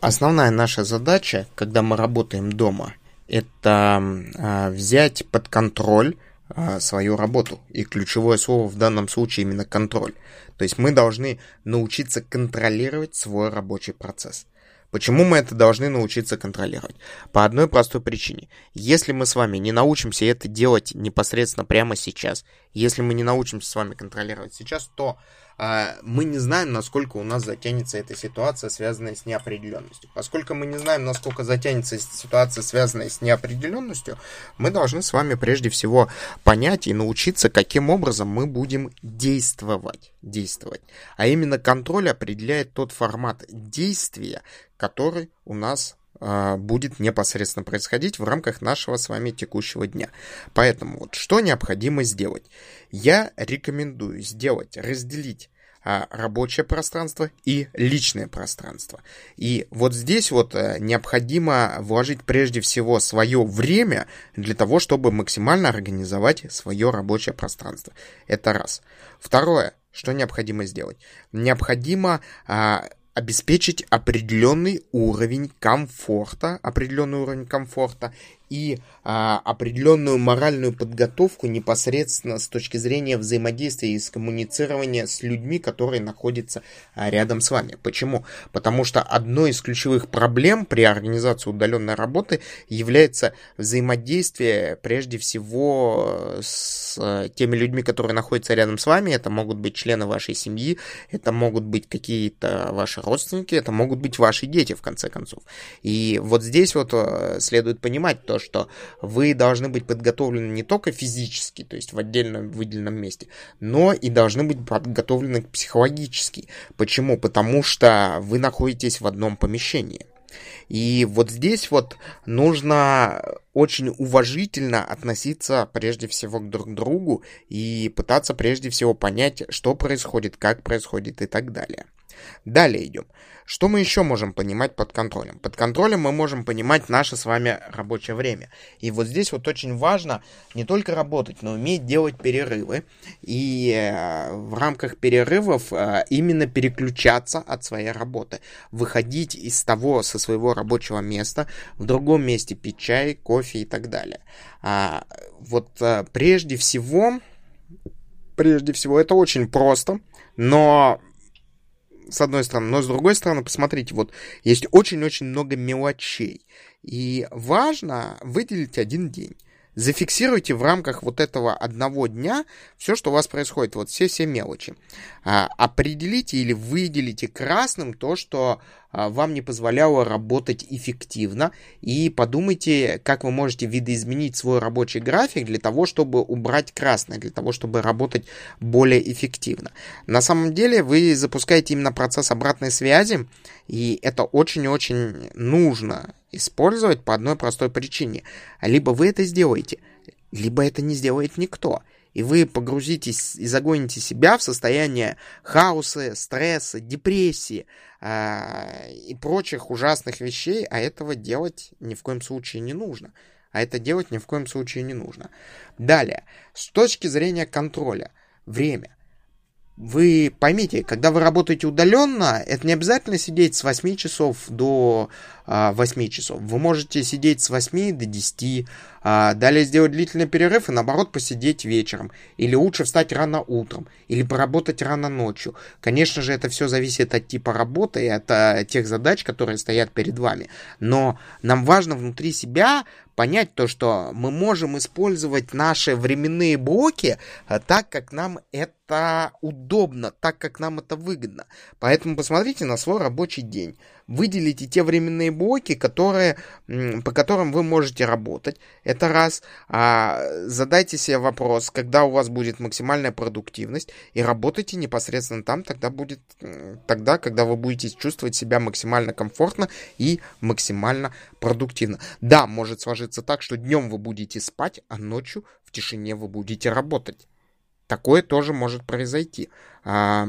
Основная наша задача, когда мы работаем дома, это а, взять под контроль а, свою работу. И ключевое слово в данном случае именно контроль. То есть мы должны научиться контролировать свой рабочий процесс. Почему мы это должны научиться контролировать? По одной простой причине. Если мы с вами не научимся это делать непосредственно прямо сейчас, если мы не научимся с вами контролировать сейчас, то мы не знаем, насколько у нас затянется эта ситуация, связанная с неопределенностью. Поскольку мы не знаем, насколько затянется ситуация, связанная с неопределенностью, мы должны с вами прежде всего понять и научиться, каким образом мы будем действовать. действовать. А именно контроль определяет тот формат действия, который у нас а, будет непосредственно происходить в рамках нашего с вами текущего дня. Поэтому вот что необходимо сделать? Я рекомендую сделать, разделить а, рабочее пространство и личное пространство. И вот здесь вот э, необходимо вложить прежде всего свое время для того, чтобы максимально организовать свое рабочее пространство. Это раз. Второе, что необходимо сделать? Необходимо а, обеспечить определенный уровень комфорта, определенный уровень комфорта и а, определенную моральную подготовку непосредственно с точки зрения взаимодействия и коммуницирования с людьми, которые находятся а, рядом с вами. Почему? Потому что одной из ключевых проблем при организации удаленной работы является взаимодействие прежде всего с а, теми людьми, которые находятся рядом с вами. Это могут быть члены вашей семьи, это могут быть какие-то ваши родственники, это могут быть ваши дети, в конце концов. И вот здесь вот а, следует понимать то, что вы должны быть подготовлены не только физически, то есть в отдельном выделенном месте, но и должны быть подготовлены психологически. Почему? Потому что вы находитесь в одном помещении. И вот здесь вот нужно очень уважительно относиться прежде всего к друг другу и пытаться прежде всего понять, что происходит, как происходит и так далее. Далее идем. Что мы еще можем понимать под контролем? Под контролем мы можем понимать наше с вами рабочее время. И вот здесь вот очень важно не только работать, но уметь делать перерывы. И э, в рамках перерывов э, именно переключаться от своей работы. Выходить из того, со своего рабочего места, в другом месте пить чай, кофе и так далее. А, вот э, прежде всего, прежде всего, это очень просто, но с одной стороны. Но с другой стороны, посмотрите, вот есть очень-очень много мелочей. И важно выделить один день. Зафиксируйте в рамках вот этого одного дня все, что у вас происходит, вот все-все мелочи. А, определите или выделите красным то, что а, вам не позволяло работать эффективно. И подумайте, как вы можете видоизменить свой рабочий график для того, чтобы убрать красное, для того, чтобы работать более эффективно. На самом деле вы запускаете именно процесс обратной связи, и это очень-очень нужно использовать по одной простой причине. Либо вы это сделаете, либо это не сделает никто и вы погрузитесь и загоните себя в состояние хаоса, стресса, депрессии э, и прочих ужасных вещей, а этого делать ни в коем случае не нужно. А это делать ни в коем случае не нужно. Далее, с точки зрения контроля, время. Вы поймите, когда вы работаете удаленно, это не обязательно сидеть с 8 часов до 8 а, часов. Вы можете сидеть с 8 до 10, а, далее сделать длительный перерыв и наоборот посидеть вечером. Или лучше встать рано утром, или поработать рано ночью. Конечно же, это все зависит от типа работы и от а, тех задач, которые стоят перед вами. Но нам важно внутри себя понять то, что мы можем использовать наши временные блоки так, как нам это удобно, так, как нам это выгодно. Поэтому посмотрите на свой рабочий день выделите те временные блоки, которые, по которым вы можете работать. Это раз. А, задайте себе вопрос, когда у вас будет максимальная продуктивность, и работайте непосредственно там, тогда будет тогда, когда вы будете чувствовать себя максимально комфортно и максимально продуктивно. Да, может сложиться так, что днем вы будете спать, а ночью в тишине вы будете работать. Такое тоже может произойти. К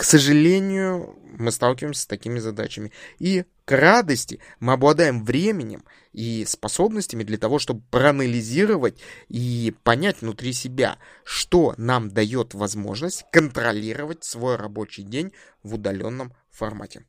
сожалению, мы сталкиваемся с такими задачами. И к радости мы обладаем временем и способностями для того, чтобы проанализировать и понять внутри себя, что нам дает возможность контролировать свой рабочий день в удаленном формате.